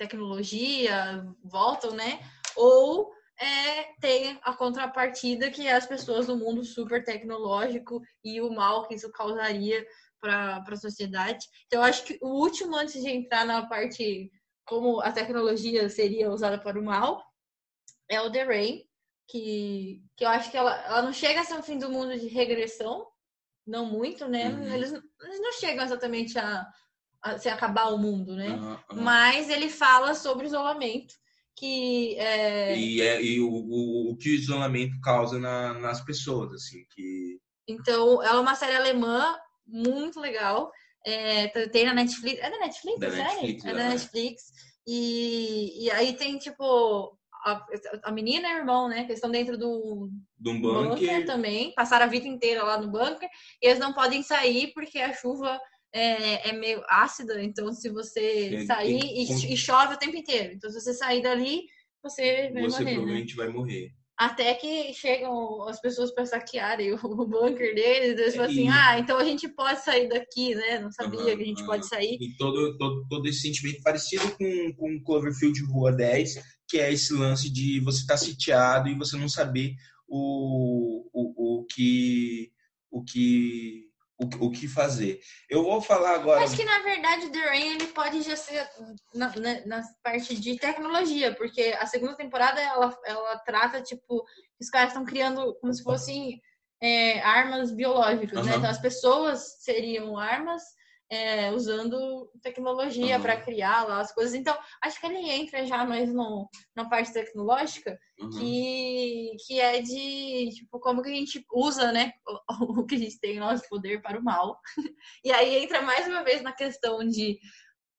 tecnologia voltam, né? Ou é, tem a contrapartida que é as pessoas do mundo super tecnológico e o mal que isso causaria para a sociedade. Então, eu acho que o último, antes de entrar na parte como a tecnologia seria usada para o mal, é o The Rain, que, que eu acho que ela, ela não chega a ser um fim do mundo de regressão, não muito, né? Uhum. Eles, eles não chegam exatamente a, se acabar o mundo, né? Uhum, uhum. Mas ele fala sobre isolamento, que é... E, é, e o, o, o, que o isolamento causa na, nas pessoas, assim, que... Então, ela é uma série alemã muito legal, é, tem na Netflix, é da Netflix, da? Netflix, é da Netflix, e, e aí tem, tipo, a, a menina e o irmão, né? Que estão dentro do, um bunker. bunker. também. Passaram a vida inteira lá no bunker. E eles não podem sair porque a chuva é, é meio ácida, então se você é, sair e, e, chove o tempo inteiro. Então, se você sair dali, você vai você morrer. Você né? provavelmente né? vai morrer. Até que chegam as pessoas para saquearem o bunker deles, eles falam assim, ah, então a gente pode sair daqui, né? Não sabia que a gente pode sair. E todo, todo, todo esse sentimento parecido com, com Cloverfield Rua 10, que é esse lance de você estar tá sitiado e você não saber o, o, o que o que o, o que fazer. Eu vou falar agora. Acho que na verdade o The Rain ele pode já ser na, na, na, parte de tecnologia, porque a segunda temporada ela, ela trata tipo os caras estão criando como se fossem é, armas biológicas, uhum. né? Então as pessoas seriam armas é, usando tecnologia uhum. para criar lá as coisas. Então, acho que ele entra já mais no, na parte tecnológica, uhum. que, que é de, tipo, como que a gente usa, né, o, o que a gente tem nosso poder para o mal. e aí entra mais uma vez na questão de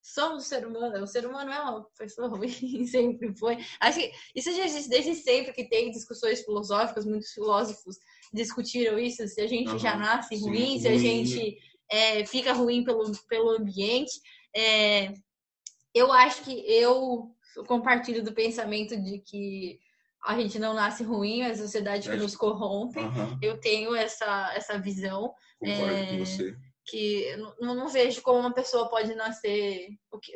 somos ser humano, o ser humano é uma pessoa ruim, sempre foi. Acho que isso já existe desde sempre que tem discussões filosóficas, muitos filósofos discutiram isso, se a gente uhum. já nasce ruim, Sim, se a gente é, fica ruim pelo, pelo ambiente. É, eu acho que eu compartilho do pensamento de que a gente não nasce ruim, é a sociedade que nos corrompe. Uhum. Eu tenho essa, essa visão. Concordo é, com você. Que não, não vejo como uma pessoa pode nascer. Que,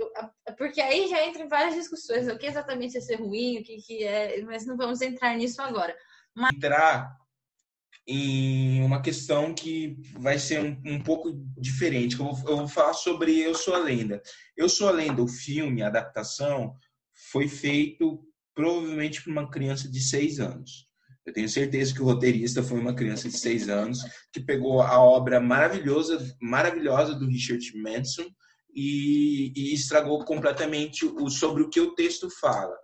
porque aí já entra em várias discussões. O que exatamente é ser ruim, o que, que é. Mas não vamos entrar nisso agora. Mas... Entrar em uma questão que vai ser um, um pouco diferente. Eu vou, eu vou, falar sobre Eu Sou a Lenda. Eu Sou a Lenda, o filme, a adaptação, foi feito provavelmente por uma criança de seis anos. Eu tenho certeza que o roteirista foi uma criança de seis anos que pegou a obra maravilhosa, maravilhosa do Richard Manson e, e estragou completamente o, sobre o que o texto fala.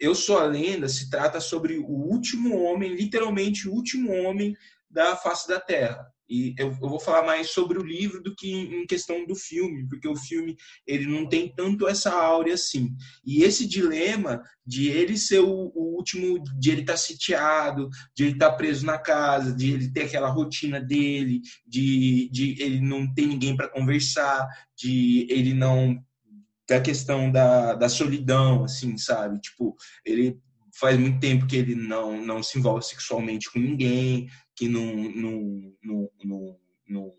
Eu Sou a Lenda se trata sobre o último homem, literalmente o último homem da face da Terra. E eu, eu, vou falar mais sobre o livro do que em questão do filme, porque o filme ele não tem tanto essa áurea assim. E esse dilema de ele ser o, o último, de ele estar tá sitiado, de ele estar tá preso na casa, de ele ter aquela rotina dele, de, de ele não ter ninguém para conversar, de ele não da questão da, da solidão, assim, sabe? Tipo, ele faz muito tempo que ele não, não se envolve sexualmente com ninguém, que não, não, não, não, não,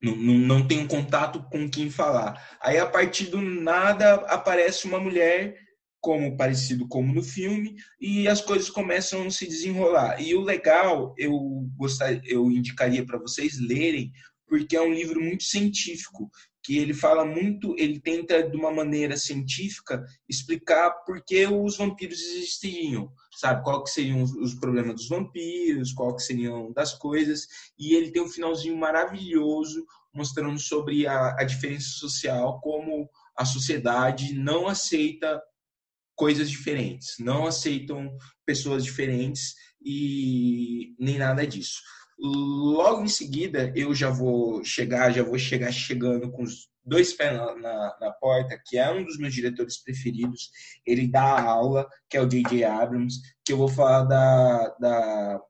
não, não tem um contato com quem falar. Aí, a partir do nada, aparece uma mulher, como parecido como no filme, e as coisas começam a se desenrolar. E o legal, eu gostaria, eu indicaria para vocês lerem, porque é um livro muito científico que ele fala muito, ele tenta de uma maneira científica explicar por que os vampiros existiriam, sabe? Qual que seriam os, problemas dos vampiros, qual que seriam das coisas, e ele tem um finalzinho maravilhoso mostrando sobre a, a diferença social, como a sociedade não aceita coisas diferentes, não aceitam pessoas diferentes e nem nada disso. Logo em seguida, eu já vou chegar, já vou chegar chegando com os dois pés na, na, na, porta, que é um dos meus diretores preferidos. Ele dá aula, que é o J.J. Abrams, que eu vou falar da, da,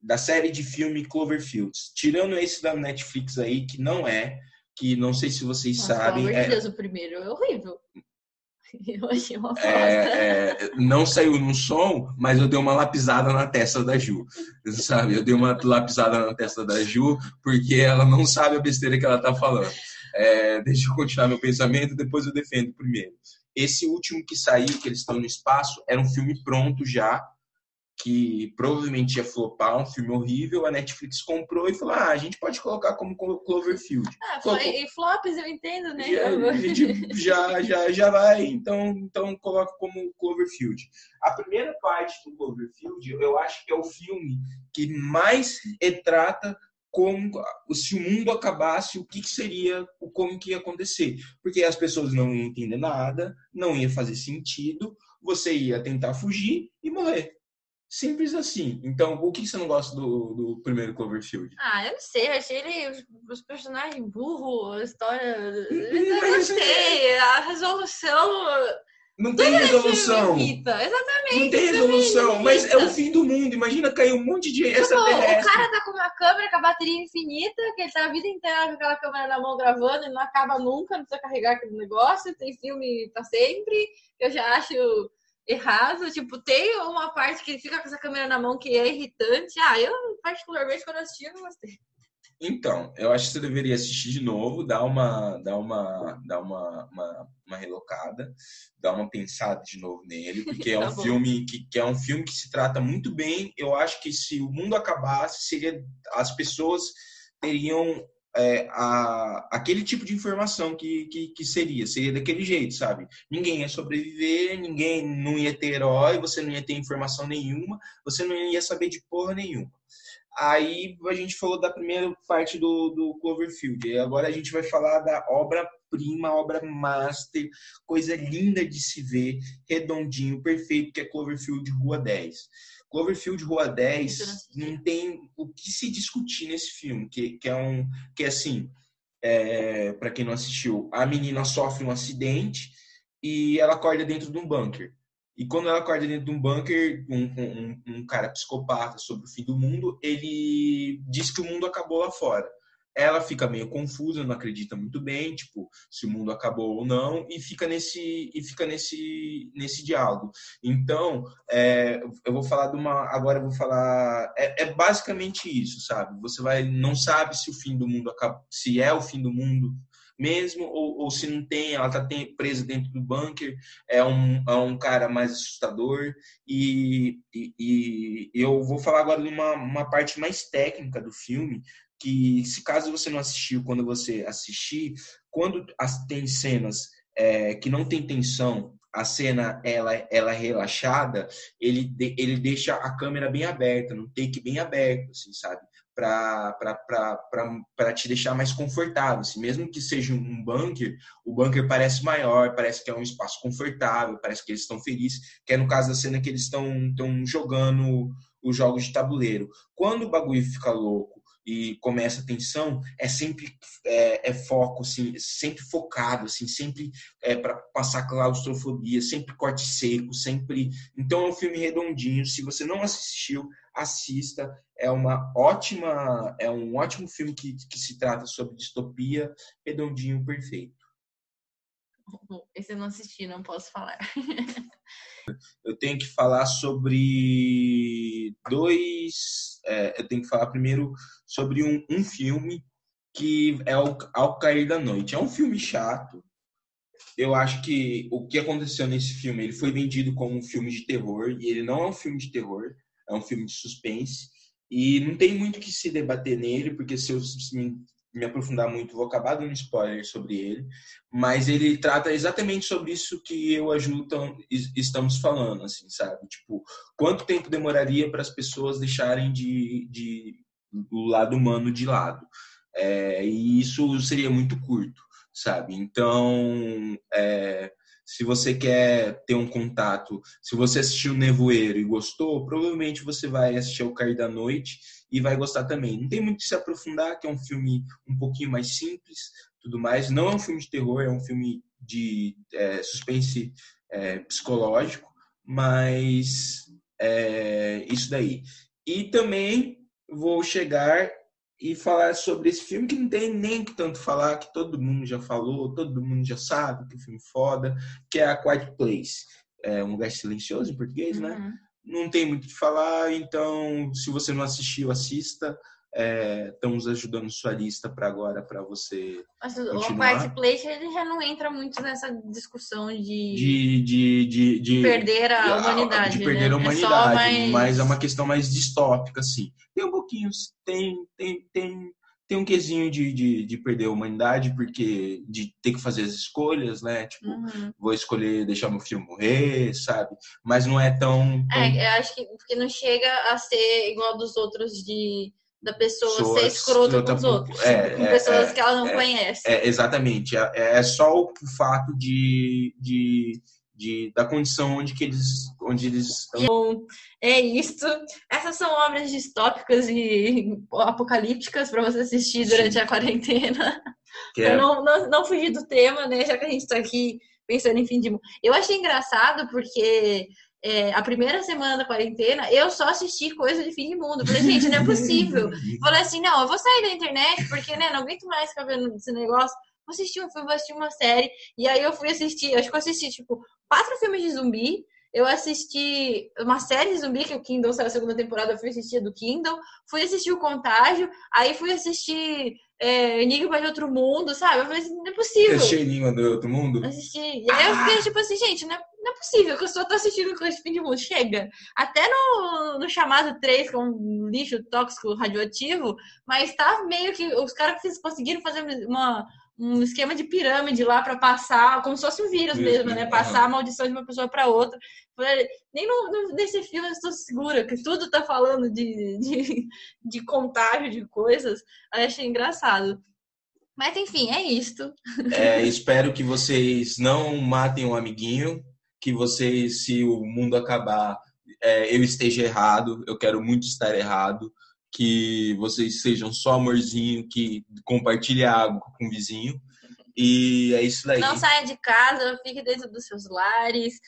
da série de filme Cloverfield. Tirando esse da Netflix aí, que não é, que não sei se vocês Nossa, sabem. Pelo amor de é... Deus, o primeiro é horrível. Uma é, é, não saiu no som, mas eu dei uma lapisada na testa da Ju. Sabe? Eu dei uma lapisada na testa da Ju, porque ela não sabe a besteira que ela tá falando. É, deixa eu continuar meu pensamento, depois eu defendo primeiro. Esse último que saiu, que eles estão no espaço, era um filme pronto já, que provavelmente ia flopar, um filme horrível, a Netflix comprou e falou: ah, a gente pode colocar como Cloverfield. Ah, Colocou... e flops eu entendo, né? Já, a gente já, já, já vai, então, então coloca como Cloverfield. A primeira parte do Cloverfield, eu acho que é o filme que mais retrata como se o mundo acabasse, o que, que seria, o como que ia acontecer. Porque as pessoas não iam entender nada, não ia fazer sentido, você ia tentar fugir e morrer. Simples assim. Então, o que você não gosta do, do primeiro Cloverfield? Ah, eu não sei. Eu achei ele, os personagens burros, a história. Eu gostei. A resolução. Não tem resolução. Exatamente. Não tem resolução. Mas é o fim do mundo. Imagina cair um monte de tipo, extraterrestre. O cara tá com uma câmera com a bateria infinita, que ele tá a vida inteira com aquela câmera na mão gravando e não acaba nunca, não precisa carregar aquele negócio. Tem filme pra sempre. Eu já acho errado. Tipo, tem uma parte que fica com essa câmera na mão que é irritante. Ah, eu, particularmente, quando assisti, eu não gostei. Então, eu acho que você deveria assistir de novo, dar uma, dar uma, dar uma, uma, uma relocada, dar uma pensada de novo nele, porque é tá um bom. filme que, que é um filme que se trata muito bem. Eu acho que se o mundo acabasse, seria as pessoas teriam é, a, aquele tipo de informação que, que, que, seria, seria daquele jeito, sabe? Ninguém ia sobreviver, ninguém não ia ter herói, você não ia ter informação nenhuma, você não ia saber de porra nenhuma. Aí a gente falou da primeira parte do, do Cloverfield, e agora a gente vai falar da obra-prima, obra master, coisa linda de se ver, redondinho, perfeito, que é Cloverfield Rua 10. Cloverfield Rua 10 não tem o que se discutir nesse filme, que, que é um que é assim, é, para quem não assistiu, a menina sofre um acidente e ela acorda dentro de um bunker. E quando ela acorda dentro de um bunker, um, um, um cara psicopata sobre o fim do mundo, ele diz que o mundo acabou lá fora ela fica meio confusa, não acredita muito bem, tipo, se o mundo acabou ou não, e fica nesse e fica nesse nesse diálogo. Então, é, eu vou falar de uma, agora eu vou falar, é, é, basicamente isso, sabe? Você vai não sabe se o fim do mundo se é o fim do mundo mesmo ou, ou se não tem, ela tá presa dentro do bunker, é um, é um cara mais assustador e, e, e eu vou falar agora de uma, uma parte mais técnica do filme, que se caso você não assistiu, quando você assistir, quando tem cenas é, que não tem tensão, a cena ela, ela é relaxada, ele, ele deixa a câmera bem aberta, no take bem aberto, assim, sabe? Para te deixar mais confortável. Assim. Mesmo que seja um bunker, o bunker parece maior, parece que é um espaço confortável, parece que eles estão felizes, que é no caso da cena que eles estão jogando os jogos de tabuleiro. Quando o bagulho fica louco e começa a tensão, é sempre é, é foco, assim, sempre focado, assim, sempre é, para passar claustrofobia, sempre corte seco, sempre. Então é um filme redondinho. Se você não assistiu, assista. É uma ótima, é um ótimo filme que, que se trata sobre distopia, redondinho, perfeito. Esse eu não assisti, não posso falar. eu tenho que falar sobre dois. É, eu tenho que falar primeiro sobre um, um filme que é o Ao Cair da Noite. É um filme chato. Eu acho que o que aconteceu nesse filme, ele foi vendido como um filme de terror e ele não é um filme de terror, é um filme de suspense. E não tem muito que se debater nele, porque se eu me aprofundar muito, vou acabar dando spoiler sobre ele, mas ele trata exatamente sobre isso que eu a Ju estamos falando, assim, sabe? Tipo, quanto tempo demoraria para as pessoas deixarem de, de o lado humano de lado? É, e isso seria muito curto, sabe? Então, é, se você quer ter um contato, se você assistiu Nevoeiro e gostou, provavelmente você vai assistir O Cair da Noite e vai gostar também. Não tem muito que se aprofundar, que é um filme um pouquinho mais simples, tudo mais. Não é um filme de terror, é um filme de é, suspense é, psicológico, mas é isso daí. E também vou chegar e falar sobre esse filme que não tem nem que tanto falar, que todo mundo já falou, todo mundo já sabe que é um filme foda, que é A Quiet Place. É um lugar silencioso em português, né? uhum. né? Não tem muito o que falar, então se você não assistiu, assista. É, estamos ajudando sua lista para agora para você Mas o Marketplace ele já não entra muito nessa discussão de de, de, de, de perder a humanidade de perder né? a humanidade é mais... mas é uma questão mais distópica assim tem um pouquinho tem tem tem tem um quesinho de, de, de, perder a humanidade, porque de ter que fazer as escolhas, né? Tipo, uhum. vou escolher deixar meu filho morrer, sabe? Mas não é tão, tão. É, eu acho que porque não chega a ser igual dos outros de da pessoa pessoas, ser escrota com os outros. É, com é, pessoas é, que ela não é, conhece. É, exatamente. É, é, só o fato de, de, de, da condição onde que eles, onde eles estão. Bom, é isso. Essas são obras distópicas e apocalípticas para você assistir durante Sim. a quarentena. Eu não, não, não fugir do tema, né? Já que a gente está aqui pensando em fim de mundo. Eu achei engraçado porque é, a primeira semana da quarentena, eu só assisti coisa de fim de mundo. Falei, gente, não é possível. Falei assim, não, eu vou sair da internet, porque, né, não aguento mais ficar vendo esse negócio. Vou assistir um filme, vou assistir uma série. E aí eu fui assistir, acho que eu assisti, tipo, quatro filmes de zumbi. Eu assisti uma série de zumbi, que o Kindle saiu a segunda temporada, eu fui assistir do Kindle. Fui assistir o Contágio. Aí fui assistir é, Enigma de Outro Mundo, sabe? Eu falei assim, não é possível. Assistiu Enigma de Outro Mundo? Assisti. E aí eu fiquei tipo assim, gente, não é, não é possível que eu só tô assistindo coisa de fim de mundo. Chega. Até no, no chamado 3, com é um lixo tóxico radioativo, mas tá meio que os caras conseguiram fazer uma um esquema de pirâmide lá para passar, como se fosse um vírus mesmo, né? Passar a maldição de uma pessoa para outra. Nem no, no, nesse filme eu estou segura, que tudo tá falando de, de, de contágio de coisas. Aí achei engraçado. Mas enfim, é isto. É, espero que vocês não matem um amiguinho, que vocês, se o mundo acabar, é, eu esteja errado, eu quero muito estar errado que vocês sejam só amorzinho, que compartilhe água com o vizinho. E é isso daí. Não saia de casa, fique dentro dos seus lares.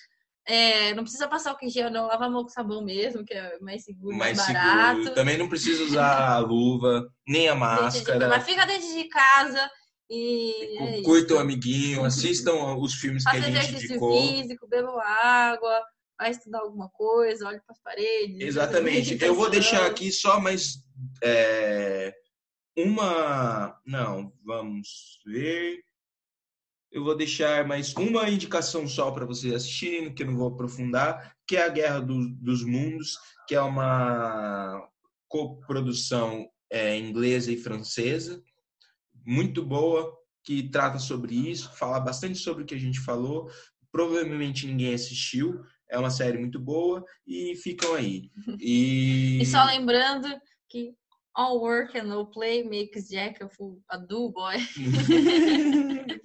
É, não precisa passar o gel, não. Lava a mão com sabão mesmo, que é mais seguro, mais, mais barato. Seguro. Também não precisa usar a luva, nem a máscara. De, mas fica dentro de casa e... É Curta o amiguinho, assistam os filmes Faça que a gente indicou. físico, bebam água vai estudar alguma coisa, olhe para as paredes. Exatamente. Eu vou deixar aqui só mais é, uma. Não, vamos ver. Eu vou deixar mais uma indicação só para vocês assistirem, que eu não vou aprofundar, que é a Guerra do, dos Mundos, que é uma coprodução é, inglesa e francesa, muito boa, que trata sobre isso, fala bastante sobre o que a gente falou. Provavelmente ninguém assistiu, é uma série muito boa e ficam aí. E, e só lembrando que All work and no play makes Jack a, do boy.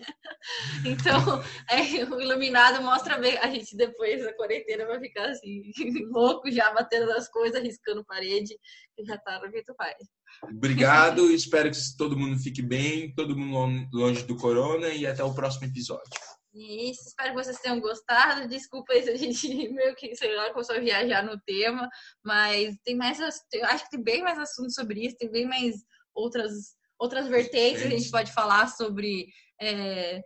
então, é, o Iluminado mostra bem. A gente depois da quarentena vai ficar assim, louco já, batendo nas coisas, riscando parede, que já tá no que tu faz. Obrigado, espero que todo mundo fique bem, todo mundo longe do corona e até o próximo episódio. Isso, espero que vocês tenham gostado. Desculpa se a gente meio que, sei lá, começou a viajar no tema, mas tem mais, eu acho que tem bem mais assuntos sobre isso, tem bem mais outras, outras vertentes que a gente pode falar sobre é,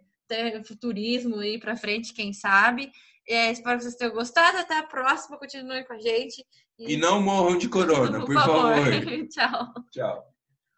futurismo aí para frente, quem sabe. É, espero que vocês tenham gostado. Até a próxima. Continue com a gente. E, e não morram de corona, por, por favor. favor. Tchau. Tchau.